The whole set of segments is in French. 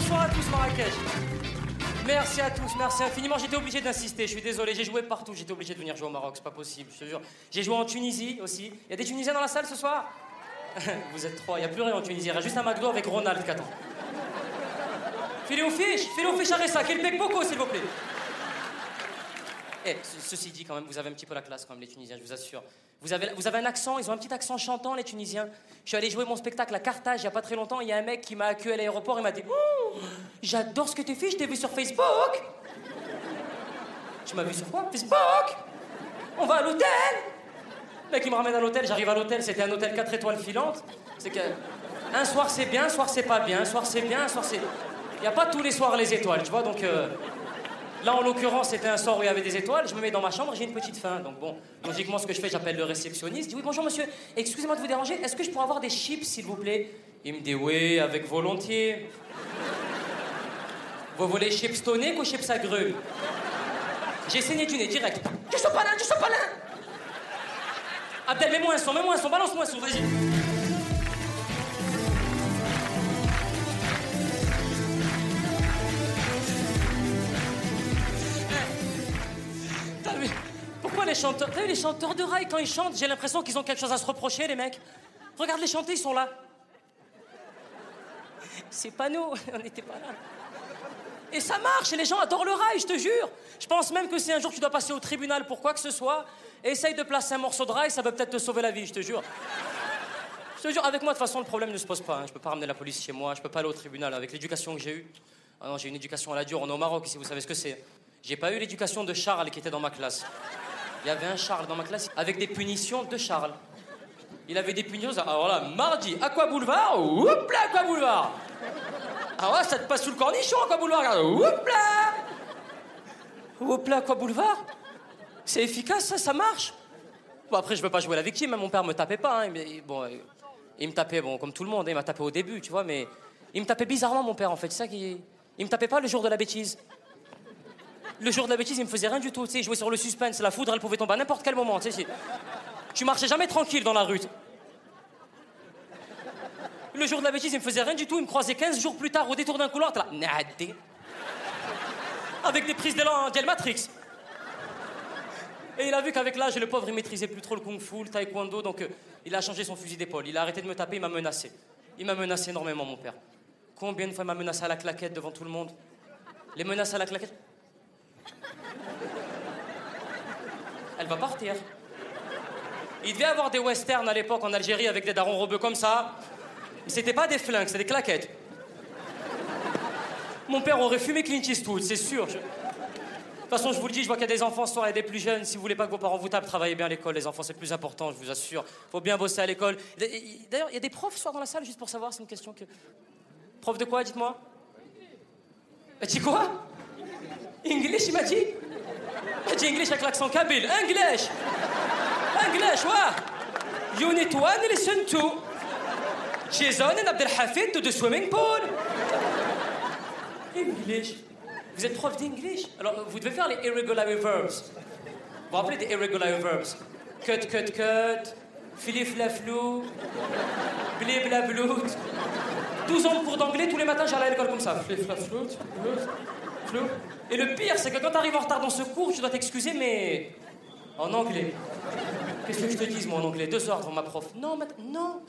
Bonsoir, à tous Marrakech. Merci à tous, merci infiniment. J'étais obligé d'insister, je suis désolé, j'ai joué partout, j'étais obligé de venir jouer au Maroc, c'est pas possible, je te jure. J'ai joué en Tunisie aussi. Il y a des Tunisiens dans la salle ce soir? Vous êtes trois, il n'y a plus rien en Tunisie, il y a juste un McDo avec Ronald qui attend. Filez aux fiches, filez aux fiches à ça, qu'il paye beaucoup s'il vous plaît. Eh, ce- ceci dit, quand même, vous avez un petit peu la classe, quand les Tunisiens, je vous assure. Vous avez, vous avez un accent, ils ont un petit accent chantant, les Tunisiens. Je suis allé jouer mon spectacle à Carthage il n'y a pas très longtemps. Il y a un mec qui m'a accueilli à l'aéroport et m'a dit J'adore ce que tu fais, je t'ai vu sur Facebook. Tu m'as vu sur quoi? Facebook On va à l'hôtel Le mec, il me ramène à l'hôtel, j'arrive à l'hôtel, c'était un hôtel 4 étoiles filantes. C'est que. Un soir c'est bien, un soir c'est pas bien, un soir c'est bien, un soir c'est. Il n'y a pas tous les soirs les étoiles, tu vois, donc. euh, Là, en l'occurrence, c'était un soir où il y avait des étoiles. Je me mets dans ma chambre, j'ai une petite faim. Donc, bon, logiquement, ce que je fais, j'appelle le réceptionniste. Je dis Oui, bonjour monsieur, excusez-moi de vous déranger, est-ce que je pourrais avoir des chips, s'il vous plaît? Il me dit Oui, avec volontiers. Vous voulez chips toniques ou chips agrumes J'ai saigné du nez direct. Du sopalin, du sopalin Abdel, mets-moi un son, mets-moi un son, balance-moi un son, vas-y. Les chanteurs? T'as vu les chanteurs de rail quand ils chantent, j'ai l'impression qu'ils ont quelque chose à se reprocher, les mecs. Regarde les chanter, ils sont là. C'est pas nous, on n'était pas là. Et ça marche, et les gens adorent le rail, je te jure. Je pense même que si un jour tu dois passer au tribunal pour quoi que ce soit, essaye de placer un morceau de rail, ça va peut-être te sauver la vie, je te jure. Je te jure, avec moi, de toute façon, le problème ne se pose pas. hein. Je peux pas ramener la police chez moi, je peux pas aller au tribunal avec l'éducation que j'ai eue. Ah non, j'ai une éducation à la dure. On est au Maroc ici, vous savez ce que c'est. J'ai pas eu l'éducation de Charles qui était dans ma classe. Il y avait un Charles dans ma classe avec des punitions de Charles. Il avait des punitions. Alors là, mardi, Aqua Boulevard, oups là, Aqua Boulevard? Ah ouais, ça te passe sous le cornichon, Aqua Boulevard, regarde, oups là. Oups là, Aqua Boulevard? C'est efficace, ça, ça marche? Bon, après, je veux pas jouer la victime, hein, mon père me tapait pas. hein, bon, il me tapait, bon, comme tout le monde, hein, il m'a tapé au début, tu vois, mais il me tapait bizarrement, mon père, en fait. Ça qui. Il me tapait pas le jour de la bêtise. Le jour de la bêtise, il me faisait rien du tout. Tu sais, jouait sur le suspense. La foudre, elle pouvait tomber à n'importe quel moment. Tu sais, marchais jamais tranquille dans la rue. Le jour de la bêtise, il me faisait rien du tout. Il me croisait 15 jours plus tard au détour d'un couloir. T'es là, nadé. Avec des prises d'élan d'El Matrix. Et il a vu qu'avec l'âge, le pauvre, il maîtrisait plus trop le kung-fu, le taekwondo, donc euh, il a changé son fusil d'épaule. Il a arrêté de me taper, il m'a menacé. Il m'a menacé énormément, mon père. Combien de fois il m'a menacé à la claquette devant tout le monde? Les menaces à la claquette? Elle va partir. Il devait y avoir des westerns à l'époque en Algérie avec des darons robeux comme ça. Mais c'était pas des flingues, c'était des claquettes. Mon père aurait fumé Clint Eastwood, c'est sûr. De toute façon, je vous le dis, je vois qu'il y a des enfants ce et des plus jeunes. Si vous voulez pas que vos parents vous tapent, travaillez bien à l'école. Les enfants, c'est plus important, je vous assure. Faut bien bosser à l'école. D'ailleurs, il y a des profs ce soir dans la salle, juste pour savoir, c'est une question que. Prof de quoi, dites-moi? Elle dit quoi? English, il m'a dit? Dit English avec l'accent kabyle. English English, ouais Unit 1, listen to. Jason and Abdelhafid to the swimming pool. English. Vous êtes prof d'English? Alors, vous devez faire les irregular verbs. Vous vous rappelez des irregular verbs? Cut, cut, cut. Philippe Laflou. Blé, blout. 12 ans de cours d'anglais, tous les matins, j'allais à l'école comme ça. Flip, Et le pire, c'est que quand t'arrives en retard dans ce cours, tu dois t'excuser, mais en anglais. Qu'est-ce que je te dise, moi, en anglais? Deux devant ma prof. Non, mais... Non.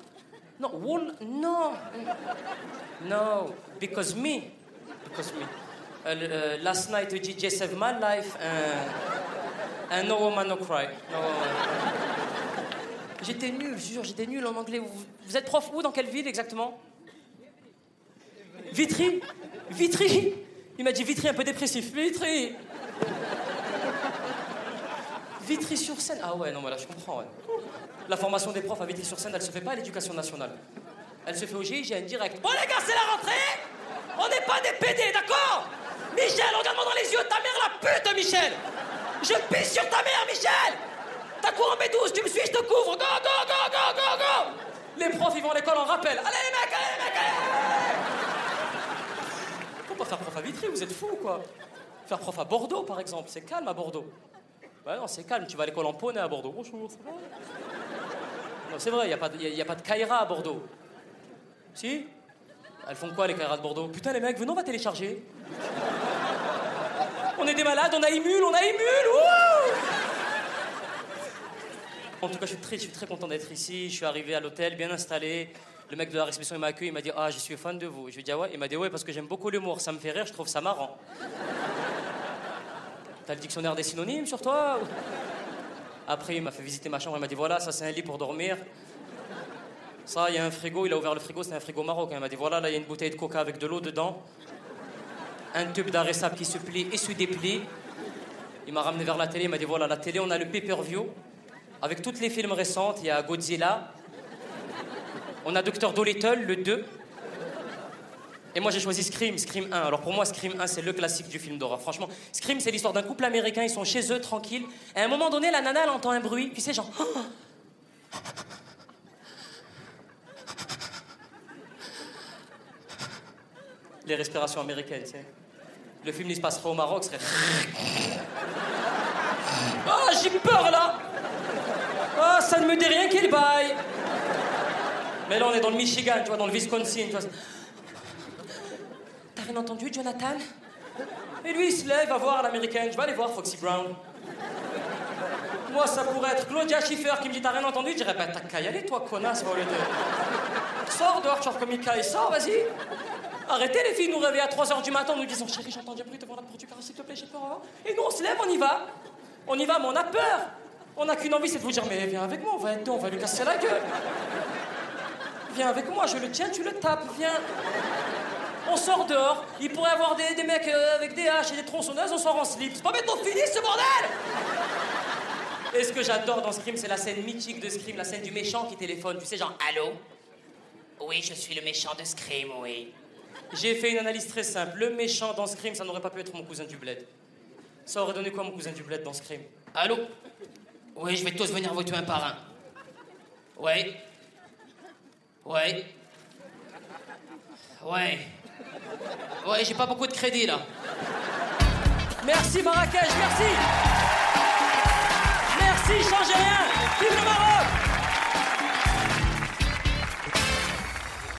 Non, one... Non. No, because me. Because me. Uh, uh, last night, DJ saved my life, and, and no woman, no cry. No. J'étais nul, je jure, j'étais nul en anglais. Vous, vous êtes prof où Dans quelle ville exactement? Vitry? Vitry? Il m'a dit Vitry un peu dépressif. Vitry Vitry-sur-Seine Ah ouais, non, voilà, je comprends, ouais. La formation des profs à Vitry-sur-Seine, elle se fait pas à l'éducation nationale. Elle se fait au GIGN direct. Bon les gars, c'est la rentrée On n'est pas des PD, d'accord? Michel, regarde-moi dans les yeux, ta mère la pute, Michel Je pisse sur ta mère, Michel T'as quoi en B12 Tu me suis, je te couvre Go, go, go, go, go, go Les profs, ils vont à l'école en rappel. Allez les mecs, allez les mecs, allez faire prof à Vitry, vous êtes fous, quoi Faire prof à Bordeaux, par exemple, c'est calme à Bordeaux. Ouais, non, c'est calme, tu vas à l'école en poney à Bordeaux. Bonjour, Non, c'est vrai, il n'y a, pas de- y a- pas de à Bordeaux. Si? Elles font quoi les Kaira de Bordeaux? Putain, les mecs, venons, on va télécharger. On est des malades, on a émule, on a émule Wouh En tout cas, je suis très, je suis très content d'être ici. Je suis arrivé à l'hôtel, bien installé. Le mec de la réception, il m'a accueilli, il m'a dit Ah, je suis fan de vous. Je lui ai dit Ah ouais? Il m'a dit Ouais, parce que j'aime beaucoup l'humour, ça me fait rire, je trouve ça marrant. T'as le dictionnaire des synonymes sur toi Après, il m'a fait visiter ma chambre, il m'a dit Voilà, ça c'est un lit pour dormir. Ça, il y a un frigo, il a ouvert le frigo, c'est un frigo marocain. Il m'a dit Voilà, là, il y a une bouteille de coca avec de l'eau dedans. Un tube sable qui se plie et se déplie. Il m'a ramené vers la télé, il m'a dit Voilà, la télé, on a le pay-per-view. Avec tous les films récents, il y a Godzilla. On a Dr. Dolittle, le 2. Et moi j'ai choisi Scream, Scream 1. Alors pour moi Scream 1 c'est le classique du film d'horreur. Franchement, Scream c'est l'histoire d'un couple américain, ils sont chez eux tranquilles. Et à un moment donné la nana elle entend un bruit, puis c'est genre... Les respirations américaines, tu sais. Le film il se passerait au Maroc, serait... Ah j'ai peur là Ah ça ne me dit rien qu'il baille Mais là on est dans le Michigan, tu vois, dans le Wisconsin. T'as rien entendu, Jonathan? Et lui, il se lève, va voir l'américaine. Je vais aller voir Foxy Brown. Moi, ça pourrait être Claudia Schiffer qui me dit T'as rien entendu? Je dirais Bah, t'as qu'à y aller, toi, connasse, va au. Sors dehors, tu comme Mika, et sors, vas-y. Arrêtez, les filles, nous réveiller à 3h du matin nous disant Chérie, j'entends du bruit devant la porte du carreau, s'il te plaît, j'ai peur. hein. Et nous, on se lève, on y va. On y va, mais on a peur. On n'a qu'une envie, c'est de vous dire Mais viens avec moi, on va être deux, on va lui casser la gueule. Viens avec moi, je le tiens, tu le tapes, viens. On sort dehors, il pourrait y avoir des, des mecs euh, avec des haches et des tronçonneuses, on sort en slip. C'est pas maintenant fini ce bordel Et ce que j'adore dans Scream, c'est la scène mythique de Scream, la scène du méchant qui téléphone. Tu sais, genre, allô? Oui, je suis le méchant de Scream, oui. J'ai fait une analyse très simple. Le méchant dans Scream, ça n'aurait pas pu être mon cousin du bled. Ça aurait donné quoi, mon cousin du bled dans Scream? Allô? Oui, je vais tous venir vous tuer un par un. Ouais. Ouais. Ouais. Ouais, j'ai pas beaucoup de crédit là. Merci Marrakech, merci. Merci, changez rien. Vive le Maroc